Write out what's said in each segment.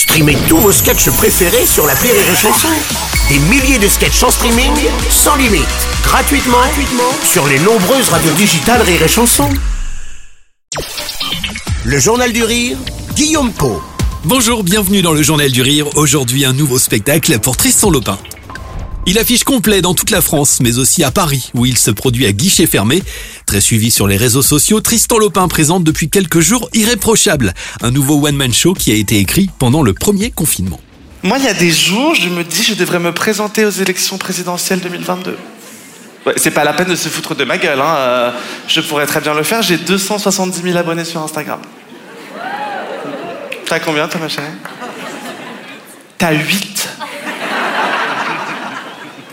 Streamez tous vos sketchs préférés sur la Rire et Chanson. Des milliers de sketchs en streaming, sans limite, gratuitement, sur les nombreuses radios digitales Rire et Chanson. Le Journal du Rire, Guillaume Po. Bonjour, bienvenue dans le Journal du Rire. Aujourd'hui, un nouveau spectacle pour Tristan Lopin. Il affiche complet dans toute la France, mais aussi à Paris, où il se produit à guichet fermé. Très suivi sur les réseaux sociaux, Tristan Lopin présente depuis quelques jours Irréprochable, un nouveau one-man show qui a été écrit pendant le premier confinement. Moi, il y a des jours, je me dis, je devrais me présenter aux élections présidentielles 2022. Ouais, c'est pas la peine de se foutre de ma gueule, hein. euh, je pourrais très bien le faire. J'ai 270 000 abonnés sur Instagram. T'as combien, toi, ma chérie? T'as 8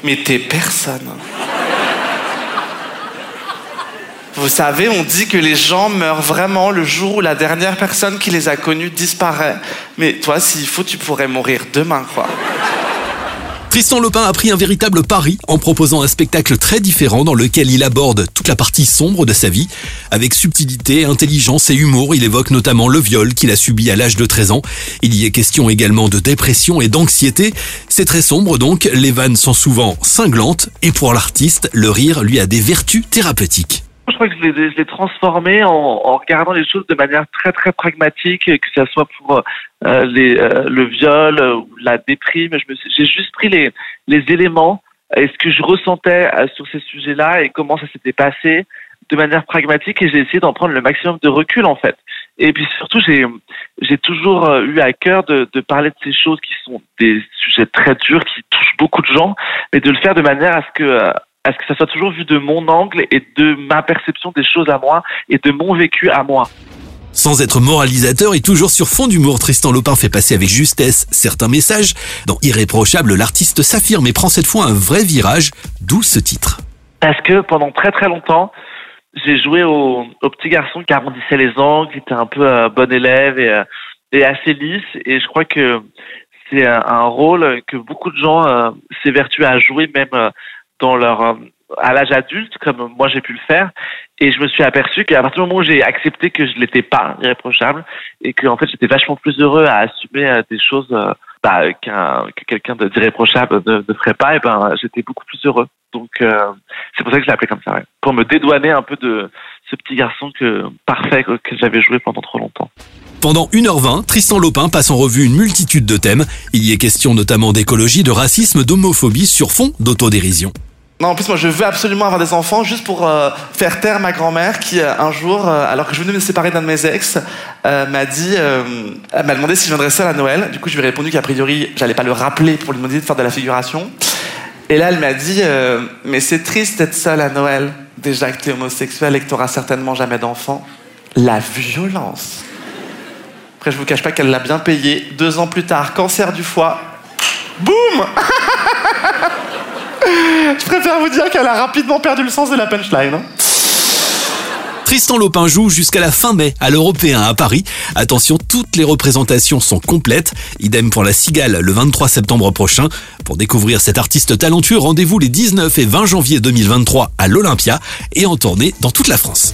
Mais t'es personne. Vous savez, on dit que les gens meurent vraiment le jour où la dernière personne qui les a connus disparaît. Mais toi, s'il faut, tu pourrais mourir demain, quoi. Tristan Lopin a pris un véritable pari en proposant un spectacle très différent dans lequel il aborde toute la partie sombre de sa vie. Avec subtilité, intelligence et humour, il évoque notamment le viol qu'il a subi à l'âge de 13 ans. Il y est question également de dépression et d'anxiété. C'est très sombre donc, les vannes sont souvent cinglantes et pour l'artiste, le rire lui a des vertus thérapeutiques je crois que je l'ai, transformé en, en, regardant les choses de manière très très pragmatique, que ce soit pour euh, les, euh, le viol euh, ou la déprime. J'ai juste pris les, les éléments et ce que je ressentais euh, sur ces sujets-là et comment ça s'était passé de manière pragmatique et j'ai essayé d'en prendre le maximum de recul en fait. Et puis surtout, j'ai j'ai toujours eu à cœur de, de parler de ces choses qui sont des sujets très durs, qui touchent beaucoup de gens, mais de le faire de manière à ce que à ce que ça soit toujours vu de mon angle et de ma perception des choses à moi et de mon vécu à moi. Sans être moralisateur et toujours sur fond d'humour, Tristan Lopin fait passer avec justesse certains messages. Dans Irréprochable, l'artiste s'affirme et prend cette fois un vrai virage, d'où ce titre. Parce que pendant très très longtemps, j'ai joué au, au, petit garçon qui arrondissait les angles, qui était un peu un bon élève et, euh, et assez lisse. Et je crois que c'est un, un, rôle que beaucoup de gens euh, s'évertuent à jouer, même euh, dans leur euh, à l'âge adulte, comme moi j'ai pu le faire, et je me suis aperçu qu'à partir du moment où j'ai accepté que je l'étais pas irréprochable et que en fait j'étais vachement plus heureux à assumer euh, des choses euh, bah, que quelqu'un d'irréprochable ne, ne ferait pas, et ben j'étais beaucoup plus heureux. Donc c'est pour ça que je l'ai appelé comme ça, pour me dédouaner un peu de ce petit garçon que parfait que j'avais joué pendant trop longtemps. Pendant 1h20, Tristan Lopin passe en revue une multitude de thèmes. Il y est question notamment d'écologie, de racisme, d'homophobie sur fond d'autodérision. Non, en plus, moi, je veux absolument avoir des enfants juste pour euh, faire taire ma grand-mère qui, euh, un jour, euh, alors que je venais de me séparer d'un de mes ex, m'a dit, elle m'a demandé si je viendrais seule à Noël. Du coup, je lui ai répondu qu'a priori, j'allais pas le rappeler pour lui demander de faire de la figuration. Et là, elle m'a dit, mais c'est triste d'être seule à Noël. Déjà que tu es homosexuel et que tu n'auras certainement jamais d'enfant. La violence. Après, je vous cache pas qu'elle l'a bien payé. Deux ans plus tard, cancer du foie. Boum Je préfère vous dire qu'elle a rapidement perdu le sens de la punchline. Hein. Tristan Lopin joue jusqu'à la fin mai à l'Européen à Paris. Attention, toutes les représentations sont complètes. Idem pour la Cigale le 23 septembre prochain. Pour découvrir cet artiste talentueux, rendez-vous les 19 et 20 janvier 2023 à l'Olympia et en tournée dans toute la France.